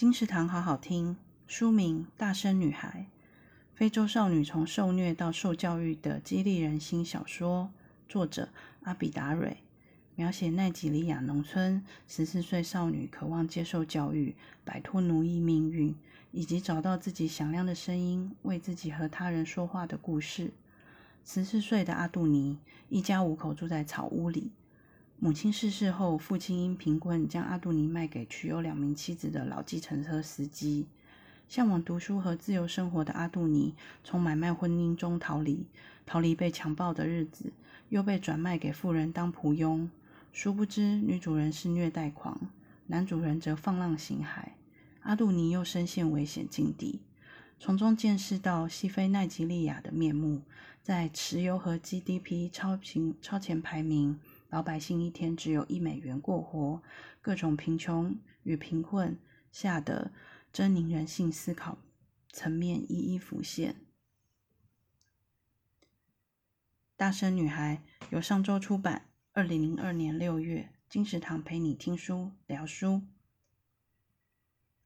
金石堂好好听，书名《大声女孩》，非洲少女从受虐到受教育的激励人心小说，作者阿比达蕊，描写奈及利亚农村十四岁少女渴望接受教育、摆脱奴役命运，以及找到自己响亮的声音，为自己和他人说话的故事。十四岁的阿杜尼一家五口住在草屋里。母亲逝世后，父亲因贫困将阿杜尼卖给娶有两名妻子的老计程车司机。向往读书和自由生活的阿杜尼从买卖婚姻中逃离，逃离被强暴的日子，又被转卖给富人当仆佣。殊不知，女主人是虐待狂，男主人则放浪形骸。阿杜尼又深陷危险境地，从中见识到西非奈及利亚的面目，在石油和 GDP 超频超前排名。老百姓一天只有一美元过活，各种贫穷与贫困下的狰狞人性思考层面一一浮现。大声女孩由上周出版，二零零二年六月，金石堂陪你听书聊书。